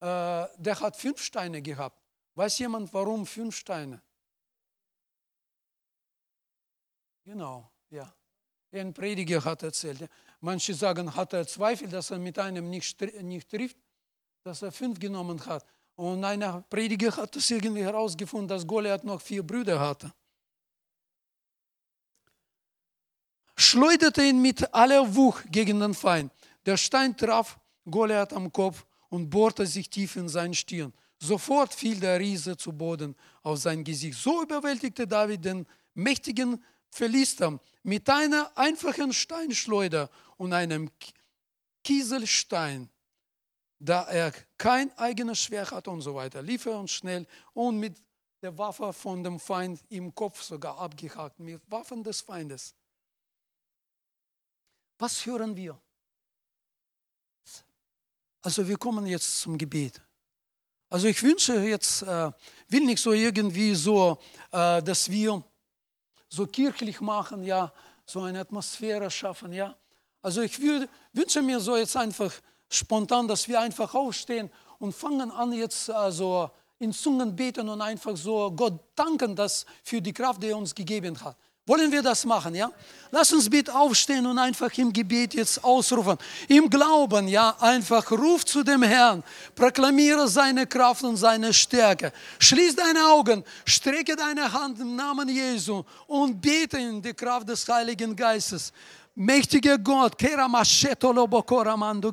Äh, der hat fünf Steine gehabt. Weiß jemand, warum fünf Steine? Genau, ja. Ein Prediger hat erzählt. Manche sagen, hat er Zweifel, dass er mit einem nicht, nicht trifft, dass er fünf genommen hat. Und einer Prediger hat es irgendwie herausgefunden, dass Goliath noch vier Brüder hatte. Schleuderte ihn mit aller Wucht gegen den Feind. Der Stein traf Goliath am Kopf und bohrte sich tief in seine Stirn. Sofort fiel der Riese zu Boden auf sein Gesicht. So überwältigte David den mächtigen Philister mit einer einfachen Steinschleuder und einem Kieselstein, da er kein eigenes Schwert hat und so weiter. Lief er uns schnell und mit der Waffe von dem Feind im Kopf sogar abgehakt, mit Waffen des Feindes. Was hören wir? Also wir kommen jetzt zum Gebet. Also ich wünsche jetzt, äh, will nicht so irgendwie so, äh, dass wir so kirchlich machen, ja, so eine Atmosphäre schaffen, ja. Also ich würde, wünsche mir so jetzt einfach spontan, dass wir einfach aufstehen und fangen an jetzt also in Zungen beten und einfach so Gott danken, dass für die Kraft, die er uns gegeben hat. Wollen wir das machen, ja? Lass uns bitte aufstehen und einfach im Gebet jetzt ausrufen. Im Glauben, ja, einfach ruf zu dem Herrn, proklamiere seine Kraft und seine Stärke. Schließ deine Augen, strecke deine Hand im Namen Jesu und bete in die Kraft des Heiligen Geistes. Mächtiger Gott, Kera Mashetolo Bokora Mando